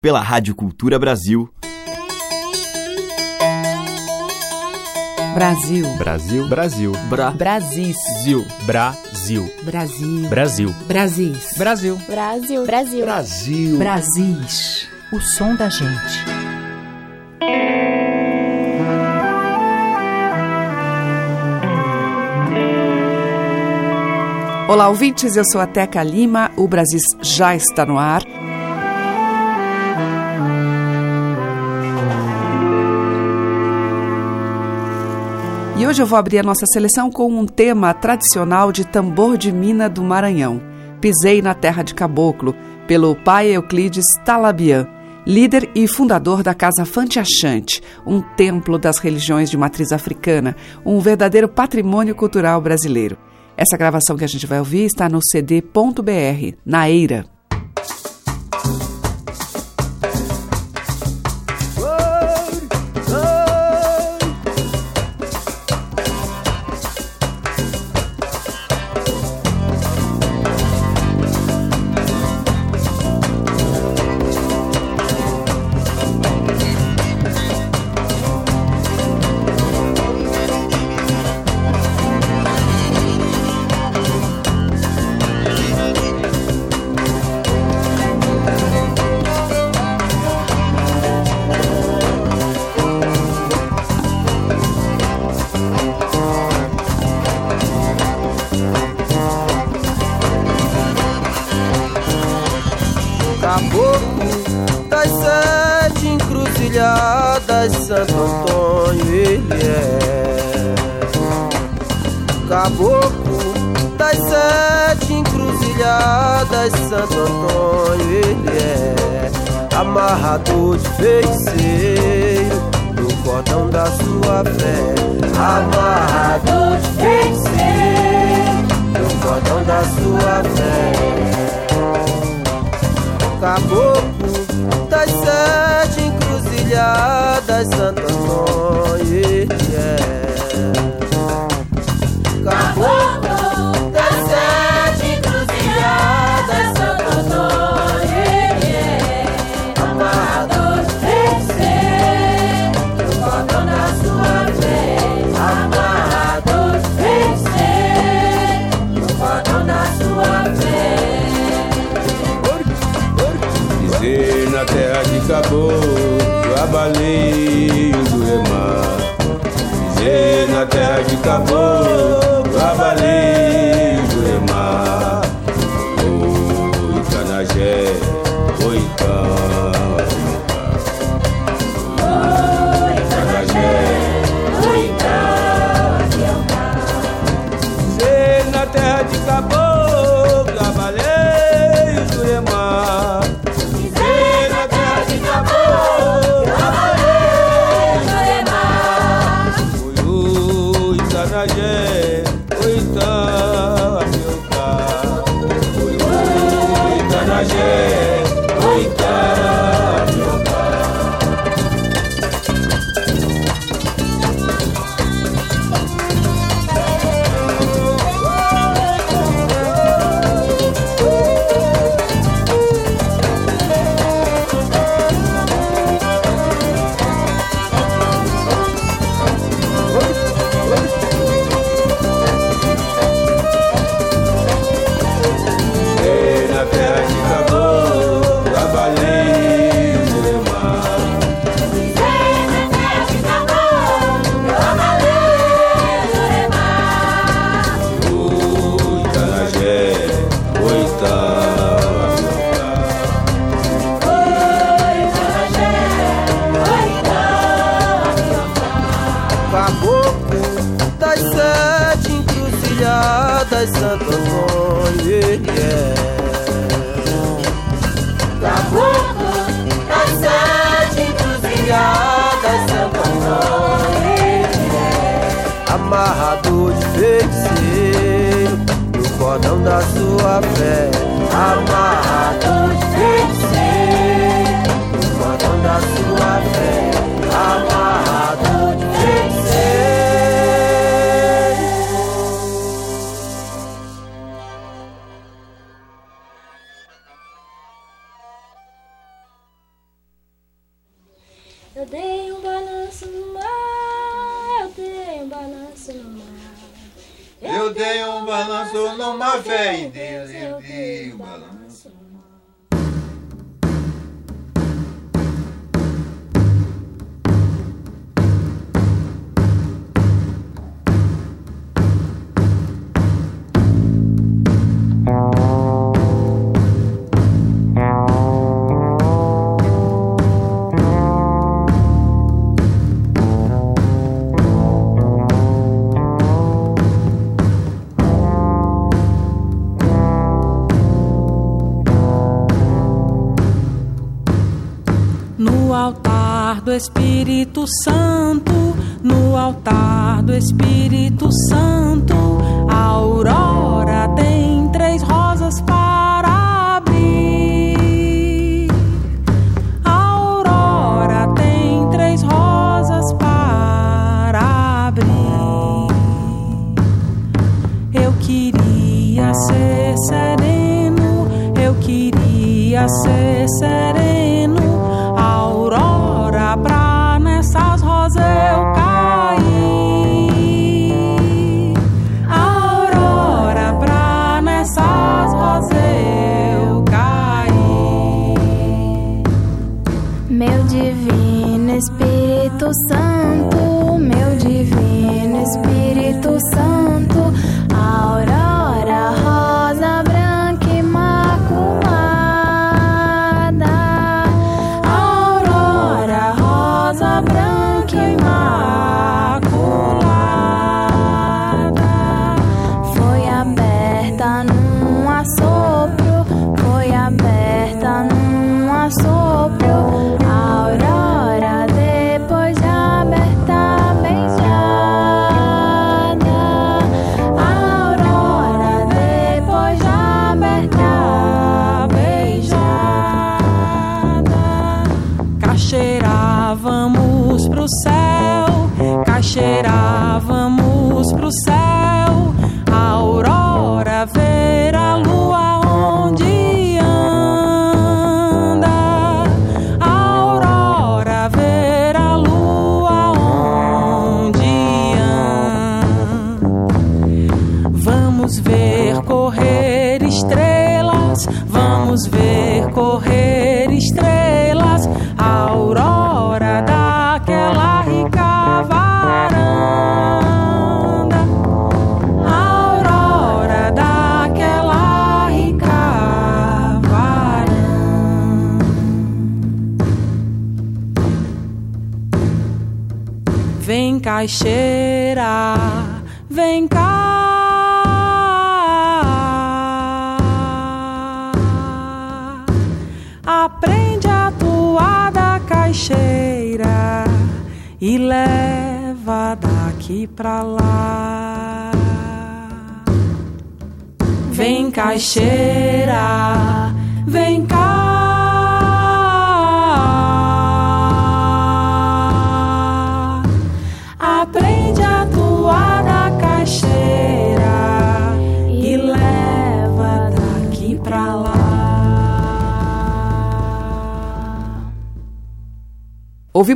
pela Rádio Cultura Brasil. Brasil. Brasil. Brasil. Bra. Brasil. Brasil. Brasil. Brasil. Brasil. Brasil. Brasil. Brasil. Brasil. Brasis. O som da gente. Olá, ouvintes. Eu sou a Teca Lima. O Brasil já está no ar. Hoje eu vou abrir a nossa seleção com um tema tradicional de tambor de mina do Maranhão. Pisei na terra de caboclo, pelo pai Euclides Talabian, líder e fundador da Casa Fantiachante, um templo das religiões de matriz africana, um verdadeiro patrimônio cultural brasileiro. Essa gravação que a gente vai ouvir está no cd.br, na Eira. Encruzilhadas, Santo Antônio ele é. Caboclo das sete encruzilhadas, Santo Antônio ele é. Amarrador de feiticeiro no cordão da sua fé. Amarrador de feiticeiro no cordão da sua fé caboclo das sete encruzilhadas, Santo Antônio, é. Caboclo até a de. Espírito Santo, no altar do Espírito Santo,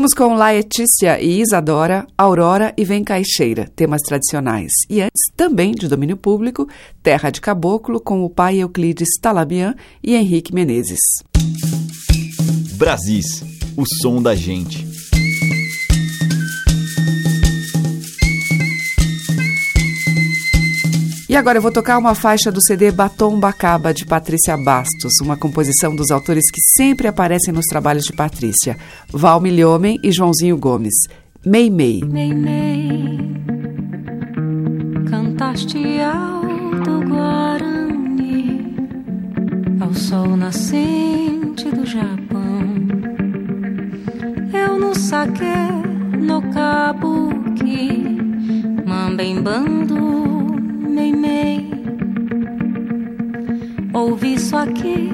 Ouvimos com Laetícia e Isadora, Aurora e Vem Caixeira, temas tradicionais. E antes, também de domínio público, Terra de Caboclo, com o pai Euclides Talabian e Henrique Menezes. Brasis, o som da gente. E agora eu vou tocar uma faixa do CD Batom Bacaba, de Patrícia Bastos, uma composição dos autores que sempre aparecem nos trabalhos de Patrícia, Val Milhomem e Joãozinho Gomes. Mei Mei. Mei, mei, cantaste alto Guarani ao sol nascente do Japão. Eu no saque, no kabuki, mambembando, mei, meimei. Ouvi isso aqui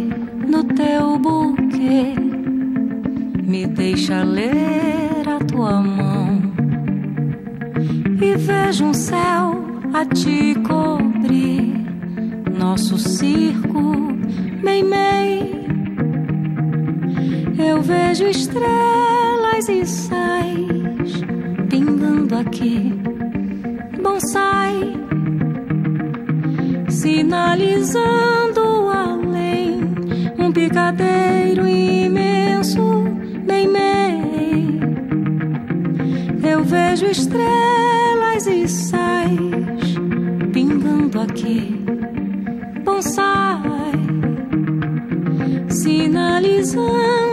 no teu buquê. Me deixa ler a tua mão. E vejo um céu a te cobrir. Nosso circo, meimei. Eu vejo estrelas e sais pingando aqui bonsai sinalizando além um picadeiro imenso bem bem. Eu vejo estrelas e sais pingando aqui, bonsai, sinalizando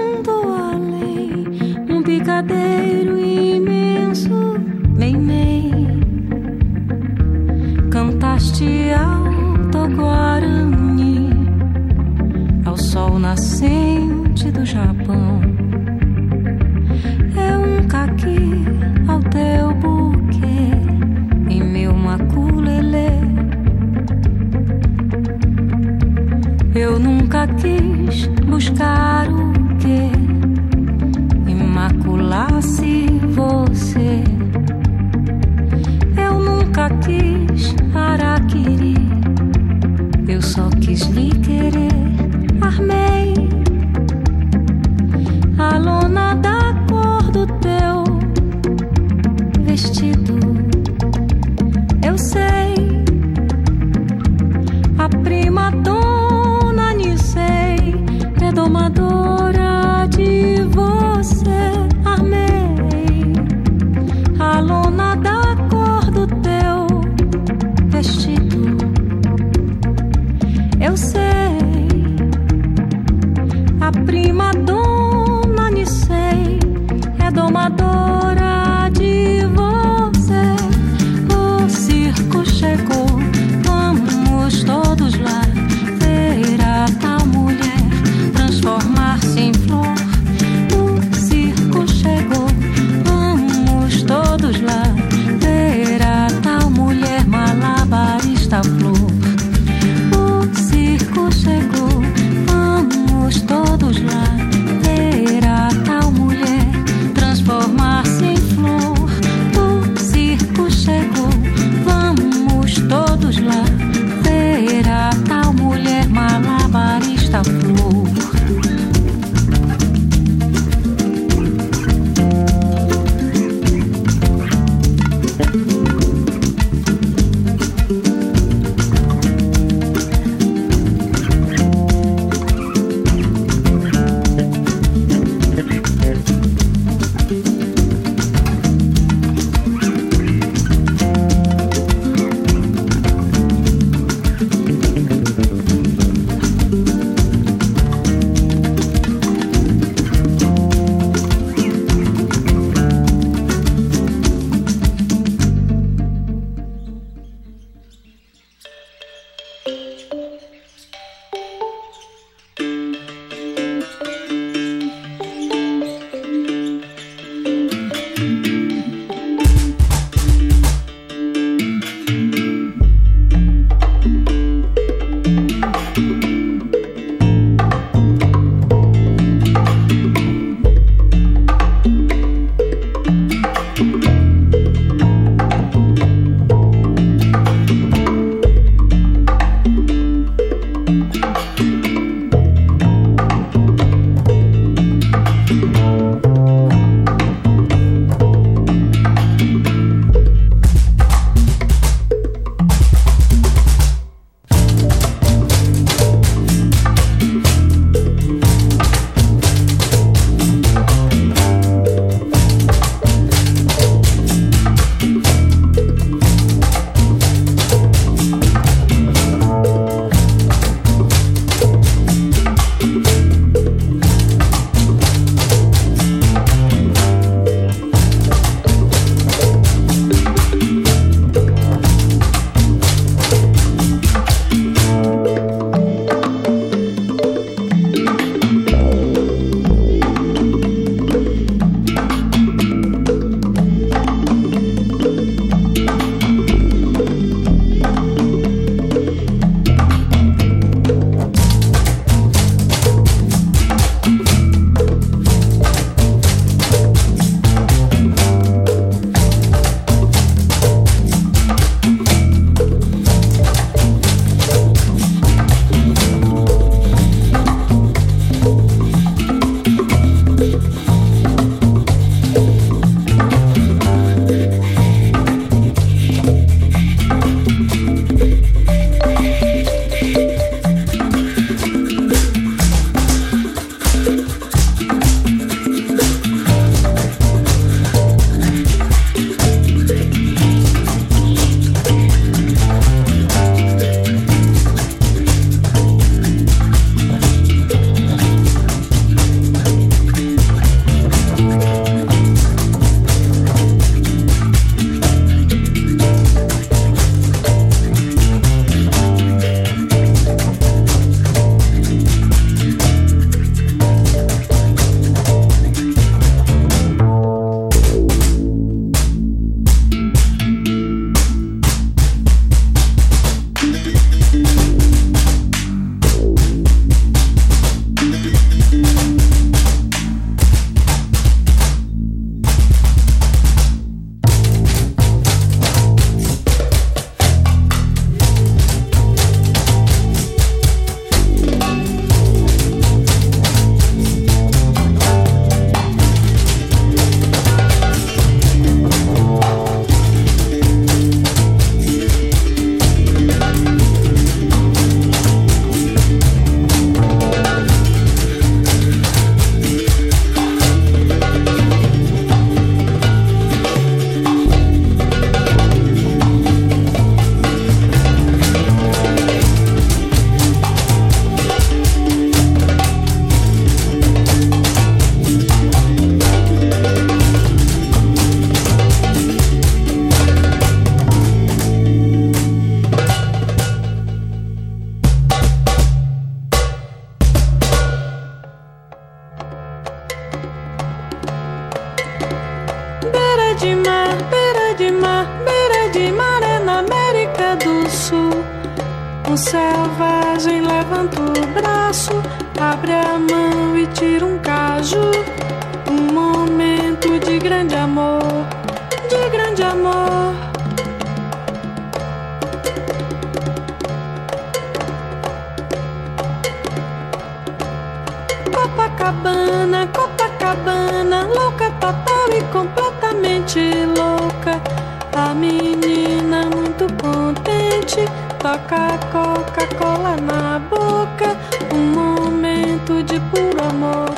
contente, toca Coca-Cola na boca. Um momento de puro amor,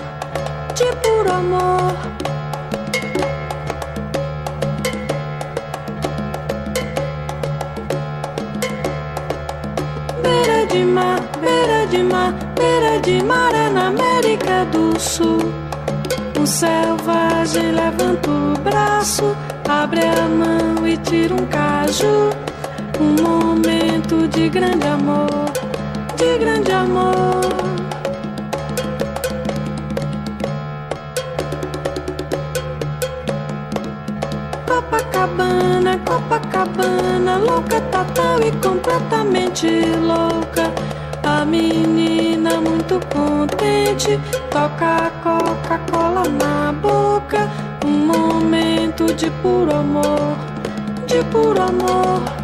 de puro amor. Beira de mar, beira de mar, beira de mar é na América do Sul. O selvagem levanta o braço, abre a mão e tira um caju. Um momento de grande amor, de grande amor. Copacabana, Copacabana, louca total e completamente louca. A menina muito contente, toca Coca-Cola na boca. Um momento de puro amor, de puro amor.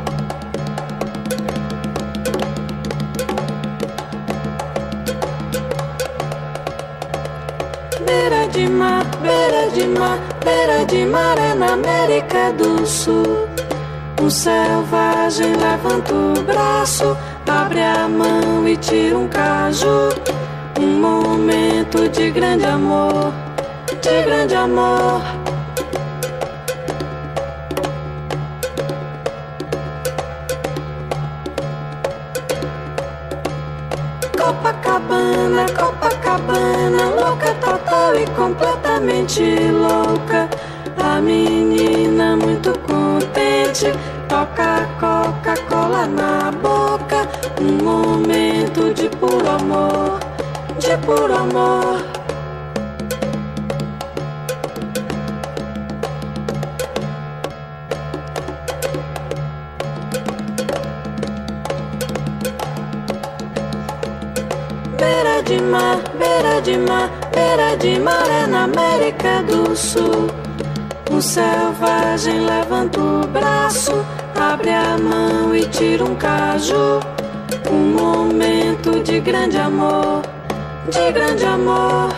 De mar, beira de mar é na América do Sul. O selvagem levanta o braço, abre a mão e tira um caju. Um momento de grande amor, de grande amor. Completamente louca. A menina muito contente, toca Coca-Cola na boca. Um momento de puro amor, de puro amor. Beira de mar, beira de mar, de mar é na América do Sul. O selvagem levanta o braço, abre a mão e tira um caju. Um momento de grande amor, de grande amor.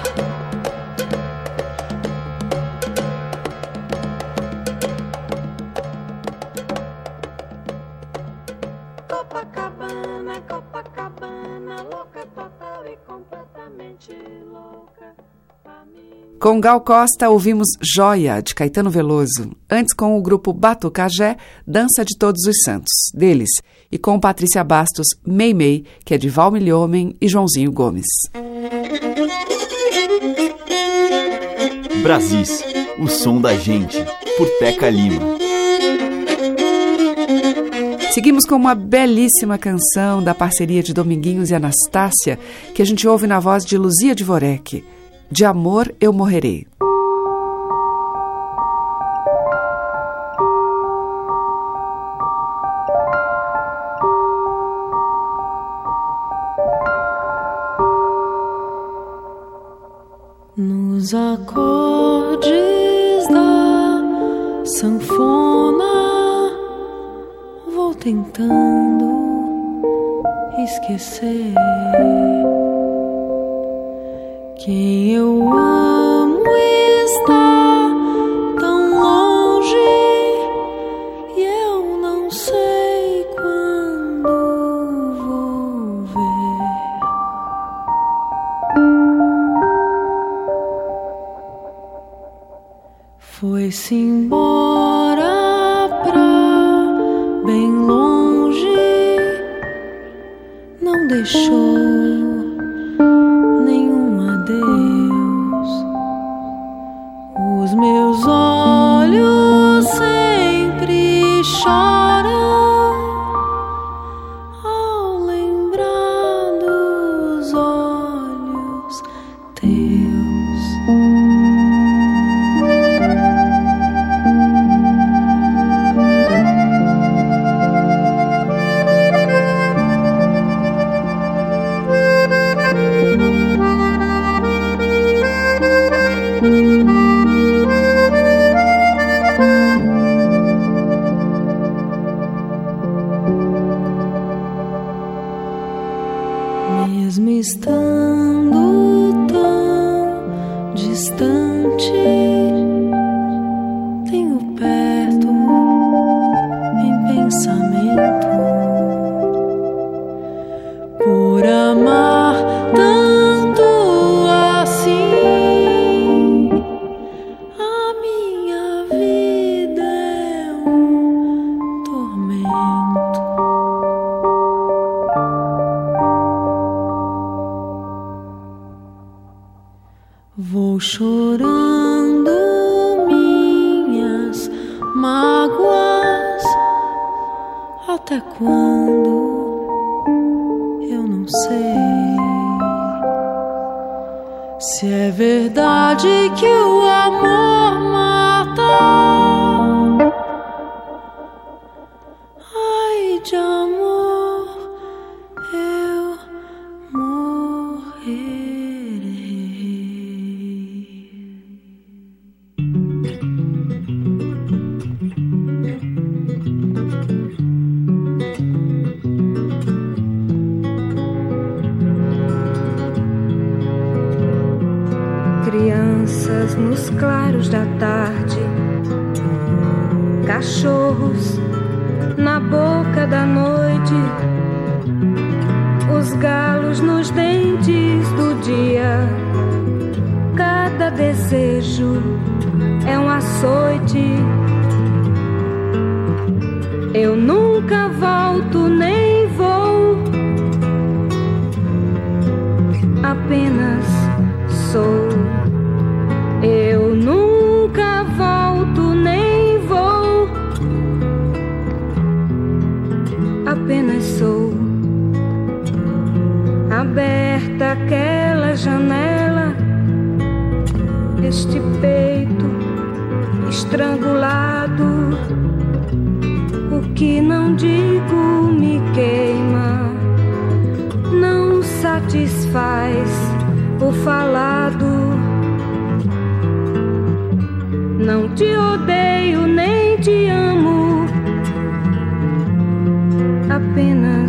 Com Gal Costa ouvimos Joia, de Caetano Veloso. Antes com o grupo Batucajé, Dança de Todos os Santos, deles. E com Patrícia Bastos, Mei Mei, que é de Valmir Homem e Joãozinho Gomes. Brasis, o som da gente, por Teca Lima. Seguimos com uma belíssima canção da parceria de Dominguinhos e Anastácia, que a gente ouve na voz de Luzia Dvorek. De amor eu morrerei. Nos acordes da sanfona, vou tentando esquecer quem eu amo está Chorando minhas mágoas. Até quando? Eu não sei. Se é verdade que o amor satisfaz o falado. Não te odeio nem te amo, apenas.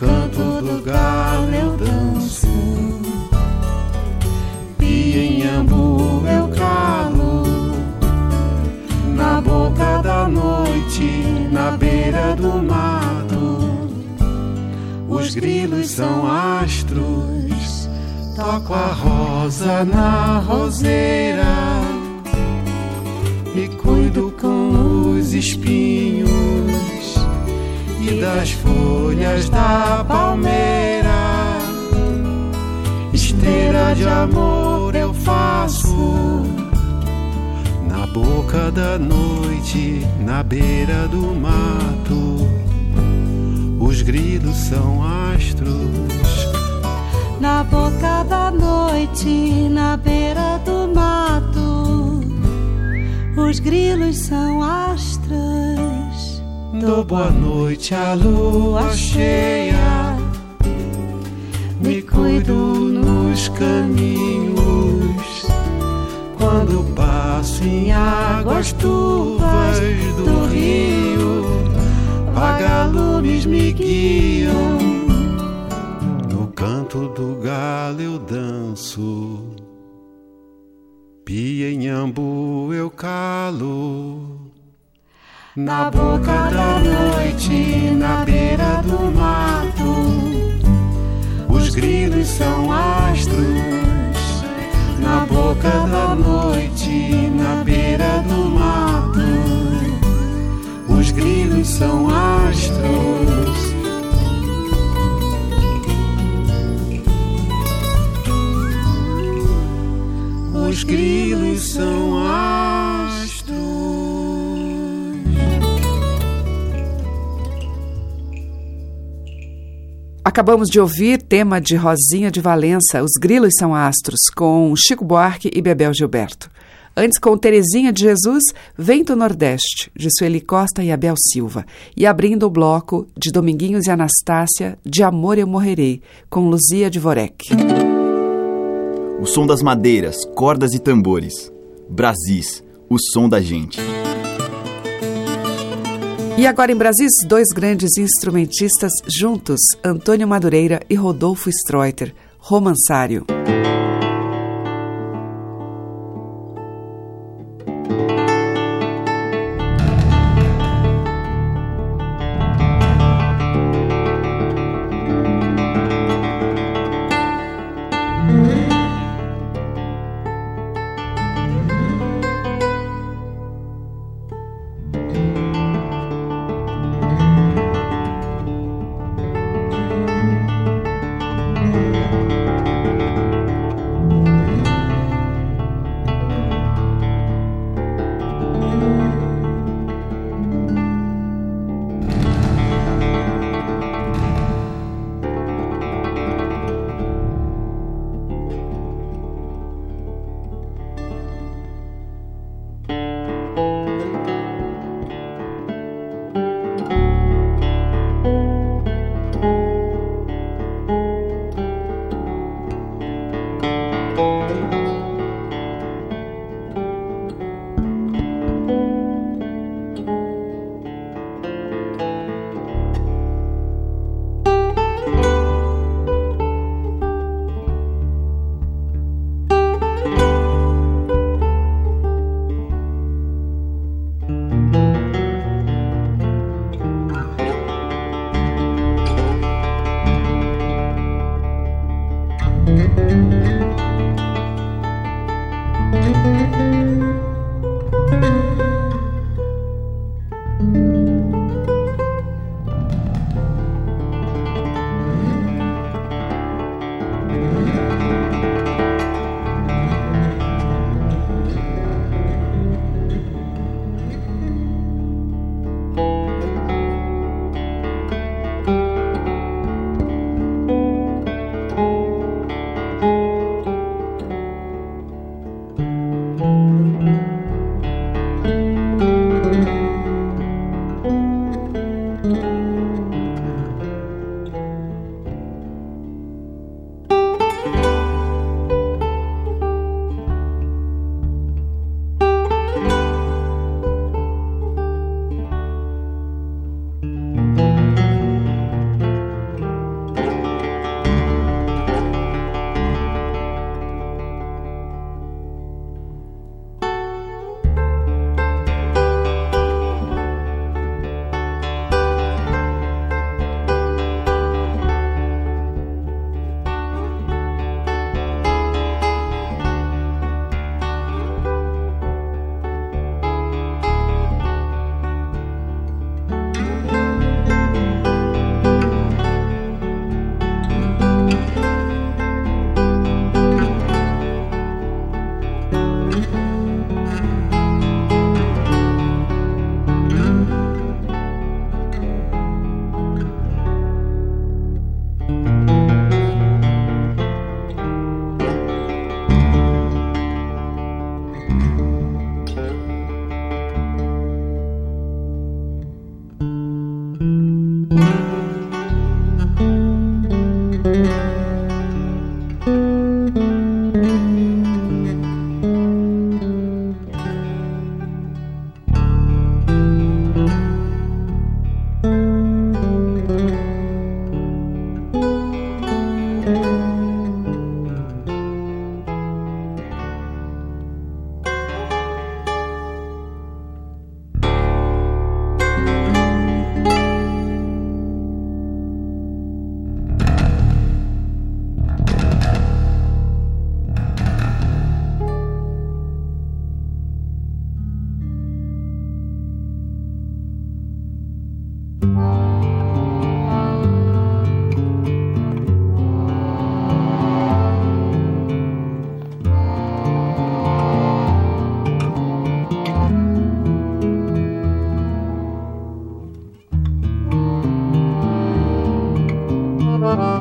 Canto do galo eu danço. E em ambu eu calo. Na boca da noite, na beira do mato. Os grilos são astros. Toco a rosa na roseira. E cuido com os espinhos das folhas da palmeira. Esteira de amor eu faço na boca da noite, na beira do mato. Os grilos são astros. Na boca da noite, na beira do mato. Os grilos são astros. Dou boa noite à lua cheia. Me cuido nos caminhos. Quando passo em águas turvas do rio, vagalumes me guiam. No canto do galo eu danço. Pia em ambu eu calo. Na boca da noite, na beira do mato, os grilos são astros. Na boca da noite, na beira do mato, os grilos são astros. Acabamos de ouvir tema de Rosinha de Valença, Os Grilos São Astros, com Chico Buarque e Bebel Gilberto. Antes, com Terezinha de Jesus, Vento Nordeste, de Sueli Costa e Abel Silva. E abrindo o bloco de Dominguinhos e Anastácia, De Amor Eu Morrerei, com Luzia de Vorek. O som das madeiras, cordas e tambores. Brasis, o som da gente. E agora em Brasis, dois grandes instrumentistas juntos, Antônio Madureira e Rodolfo Streuter, Romansário. Você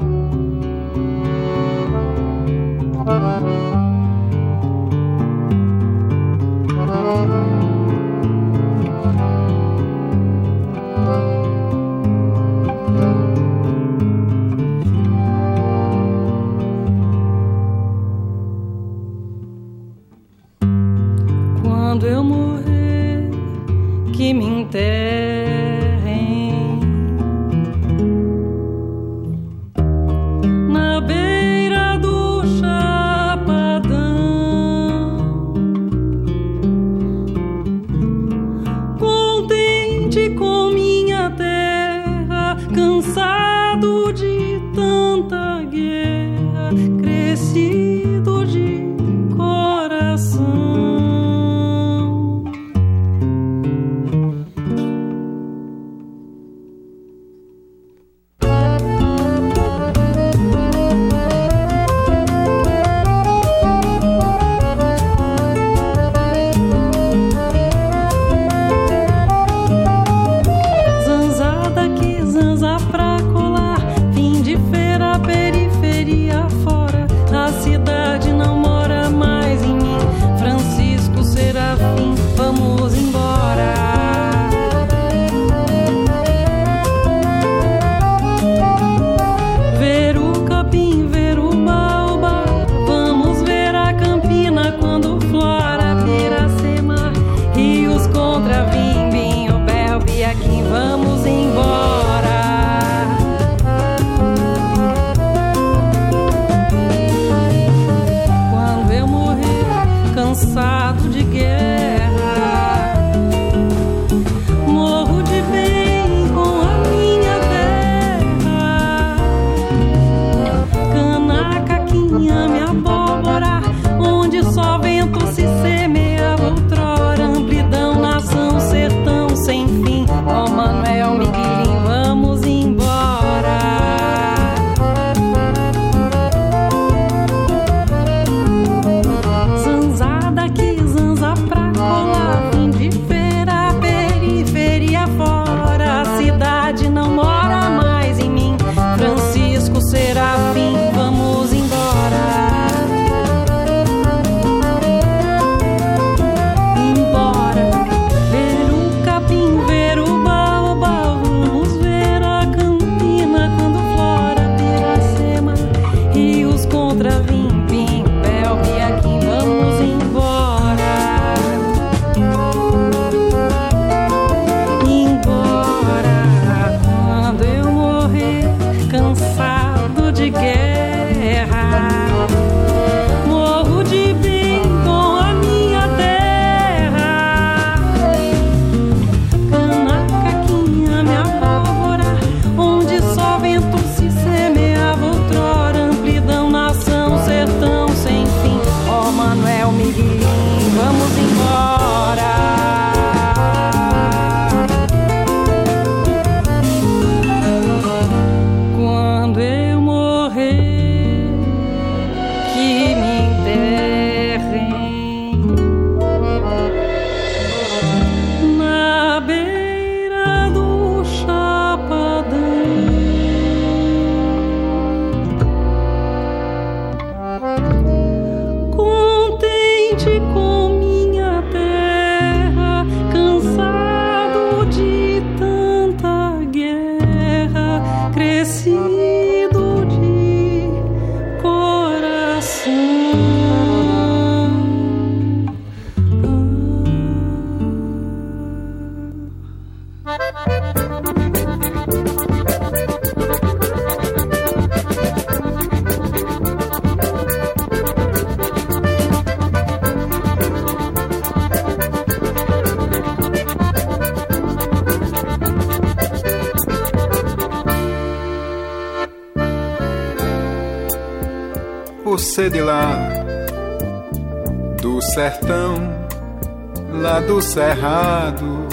cerrado,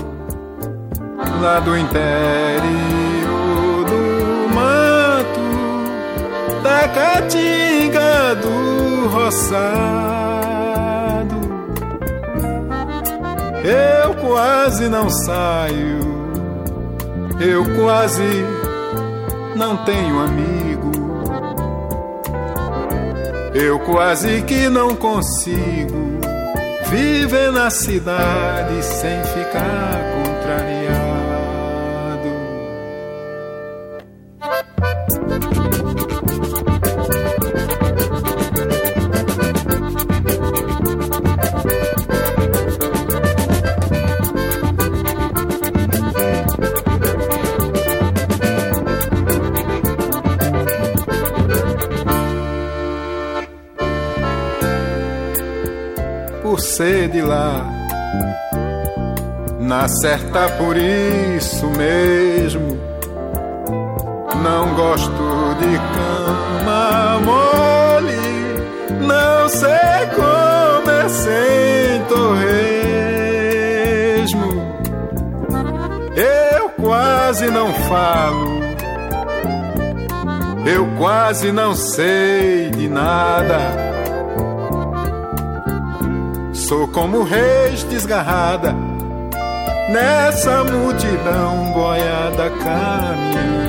lá do interior do mato, da caatinga do roçado. Eu quase não saio, eu quase não tenho amigo Eu quase que não consigo viver na cidade sem ficar de lá. Na certa por isso mesmo. Não gosto de cama mole, não sei comer sem torresmo. Eu quase não falo, eu quase não sei de nada. Sou como reis desgarrada nessa multidão boiada caminhando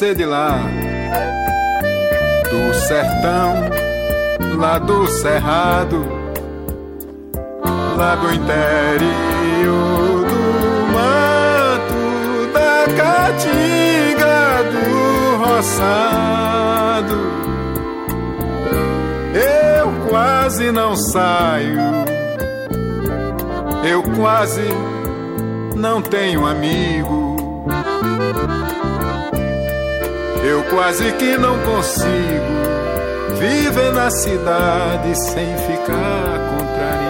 ser de lá, do sertão, lá do cerrado, lá do interior do mato, da caatinga do roçado. Eu quase não saio, eu quase não tenho amigo. Eu quase que não consigo viver na cidade sem ficar contrariado.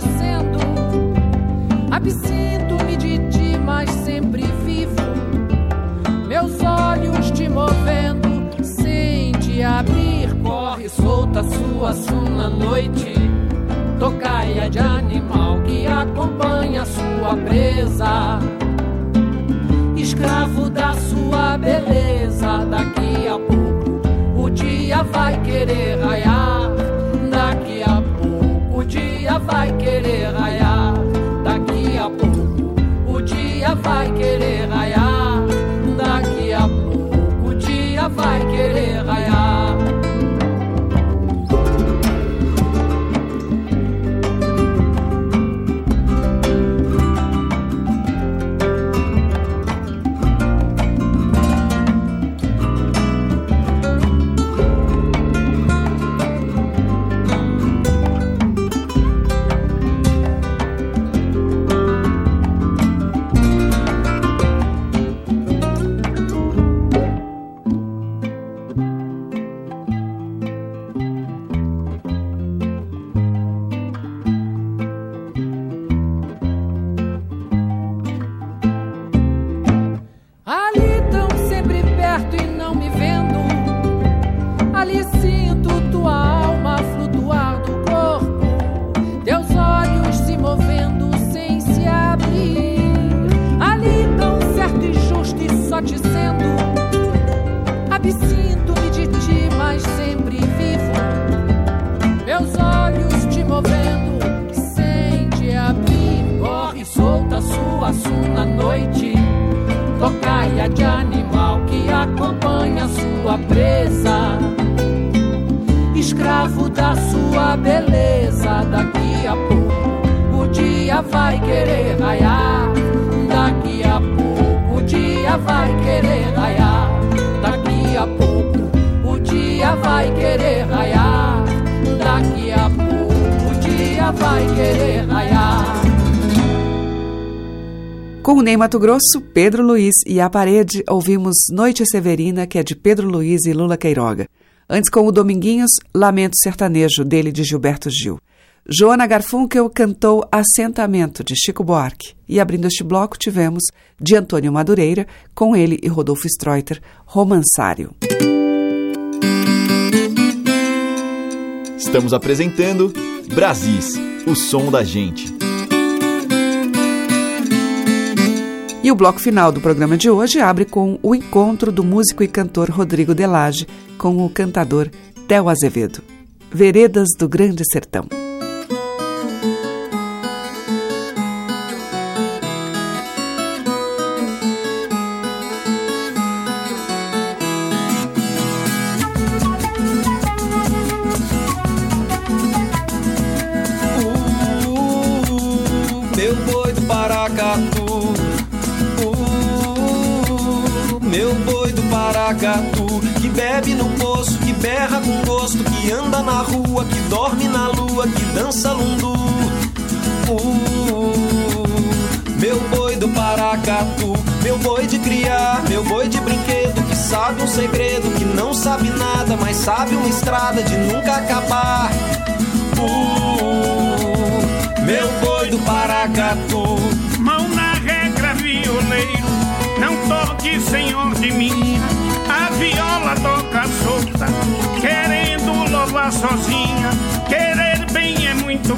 Sendo. Absinto-me de ti, mas sempre vivo. Meus olhos te movendo sem te abrir. Corre solta sua suna noite. Tocaia de animal que acompanha sua presa. Escravo da sua beleza, daqui a pouco o dia vai querer raiar. Mato Grosso, Pedro Luiz e a parede, ouvimos Noite Severina, que é de Pedro Luiz e Lula Queiroga. Antes, com o Dominguinhos, Lamento Sertanejo, dele de Gilberto Gil. Joana Garfunkel cantou Assentamento, de Chico Buarque. E abrindo este bloco, tivemos, de Antônio Madureira, com ele e Rodolfo Streuter, Romansário. Estamos apresentando Brasis, o som da gente. E o bloco final do programa de hoje abre com o encontro do músico e cantor Rodrigo Delage com o cantador Theo Azevedo. Veredas do Grande Sertão.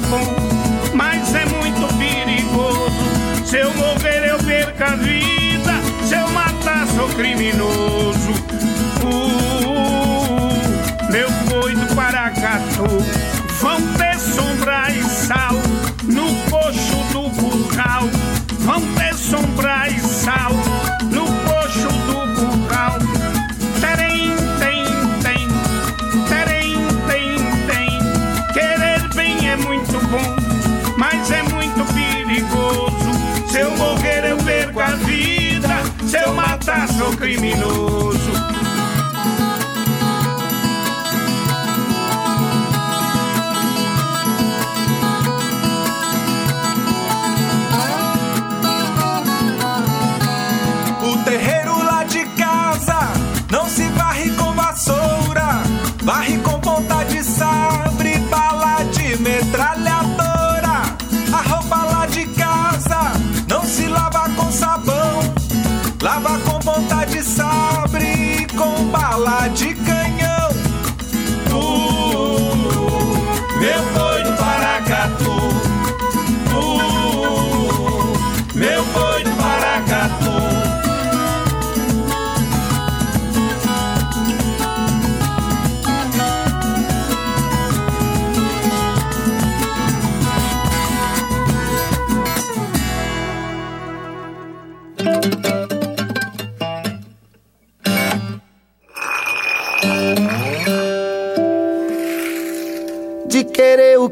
Bom, mas é muito perigoso. Se eu morrer, eu perco a vida. Se eu matar, sou criminoso. Sou criminoso.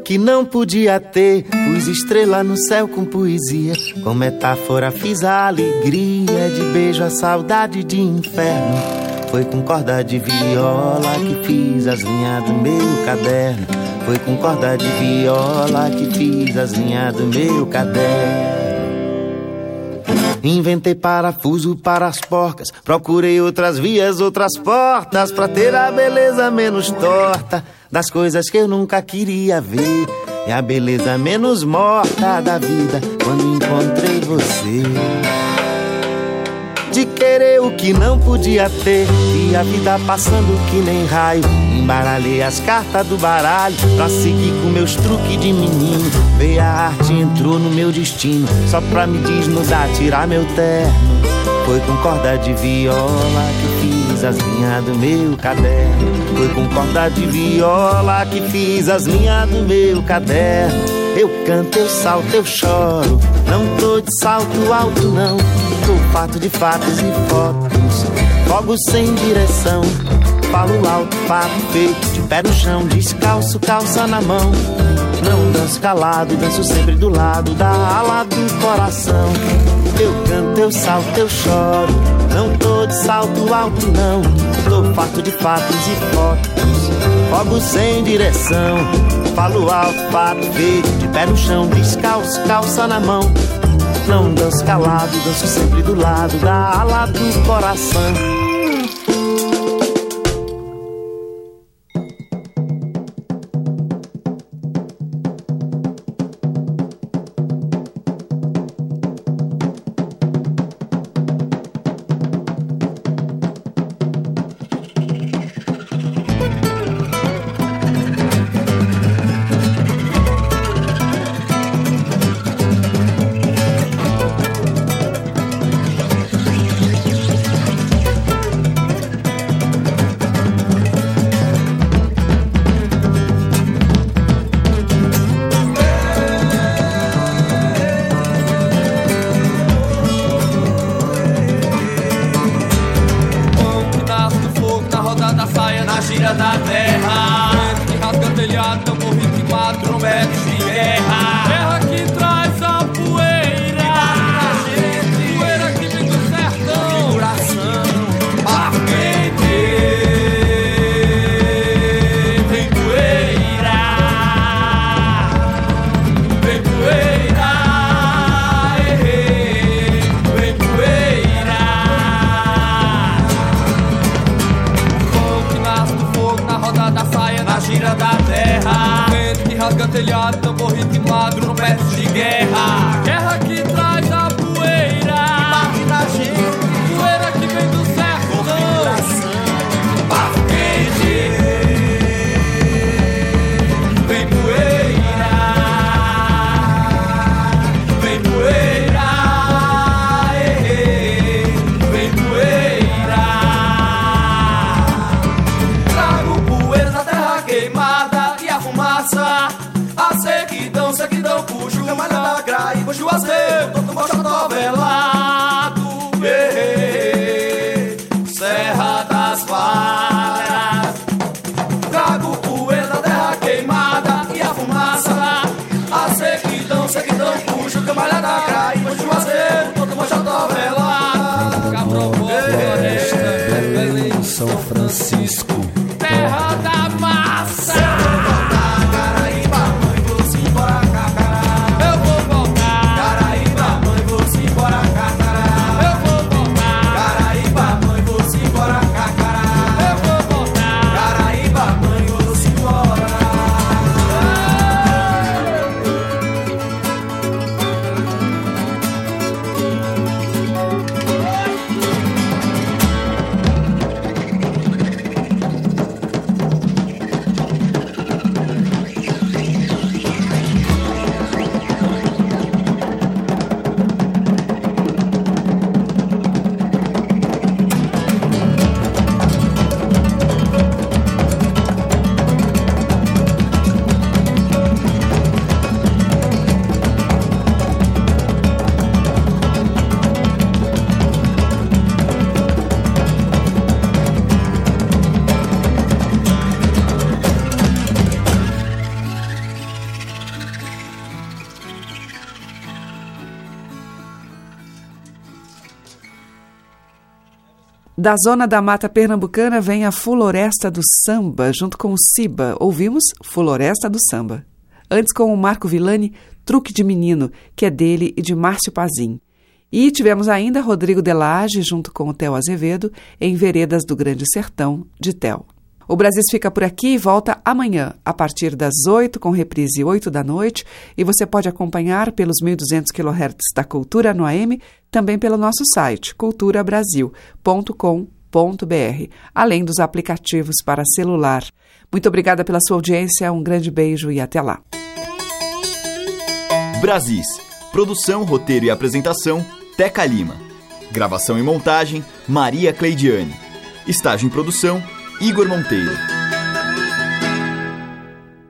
Que não podia ter, pus estrela no céu com poesia. Com metáfora fiz a alegria de beijo, a saudade de inferno. Foi com corda de viola que fiz as linhas do meu caderno. Foi com corda de viola que fiz as linhas do meu caderno. Inventei parafuso para as porcas. Procurei outras vias, outras portas. Pra ter a beleza menos torta das coisas que eu nunca queria ver. É a beleza menos morta da vida quando encontrei você. De querer o que não podia ter. E a vida passando que nem raio. Embaralhei as cartas do baralho pra seguir com meus truques de menino. Veio a arte, entrou no meu destino. Só pra me desnudar, tirar meu terno. Foi com corda de viola que fiz as linhas do meu caderno. Foi com corda de viola que fiz as linhas do meu caderno. Eu canto, eu salto, eu choro. Não tô de salto alto, não. Tô fato de fatos e fotos. Fogo sem direção. Falo alto, fato feito. De pé no chão, descalço, calça na mão. Não danço calado, danço sempre do lado da ala do coração. Eu canto, eu salto, eu choro. Não tô de salto alto, não. Tô farto de fatos e fotos. Fogo sem direção. Falo alto, fato feito. De pé no chão, descalço, calça na mão. Não danço calado, danço sempre do lado da ala do coração. tanto Da zona da mata pernambucana vem a Floresta do Samba, junto com o Siba. Ouvimos Floresta do Samba. Antes com o Marco Villani, Truque de Menino, que é dele e de Márcio Pazim. E tivemos ainda Rodrigo Delage, junto com o Theo Azevedo, em Veredas do Grande Sertão, de Theo. O Brasil fica por aqui e volta amanhã, a partir das 8, com reprise 8 da noite, e você pode acompanhar pelos 1.200 kHz da Cultura no AM, também pelo nosso site culturabrasil.com.br, além dos aplicativos para celular. Muito obrigada pela sua audiência, um grande beijo e até lá. Brasis. Produção, roteiro e apresentação, Teca Lima. Gravação e montagem, Maria Cleidiane. Estágio em produção, Igor Monteiro.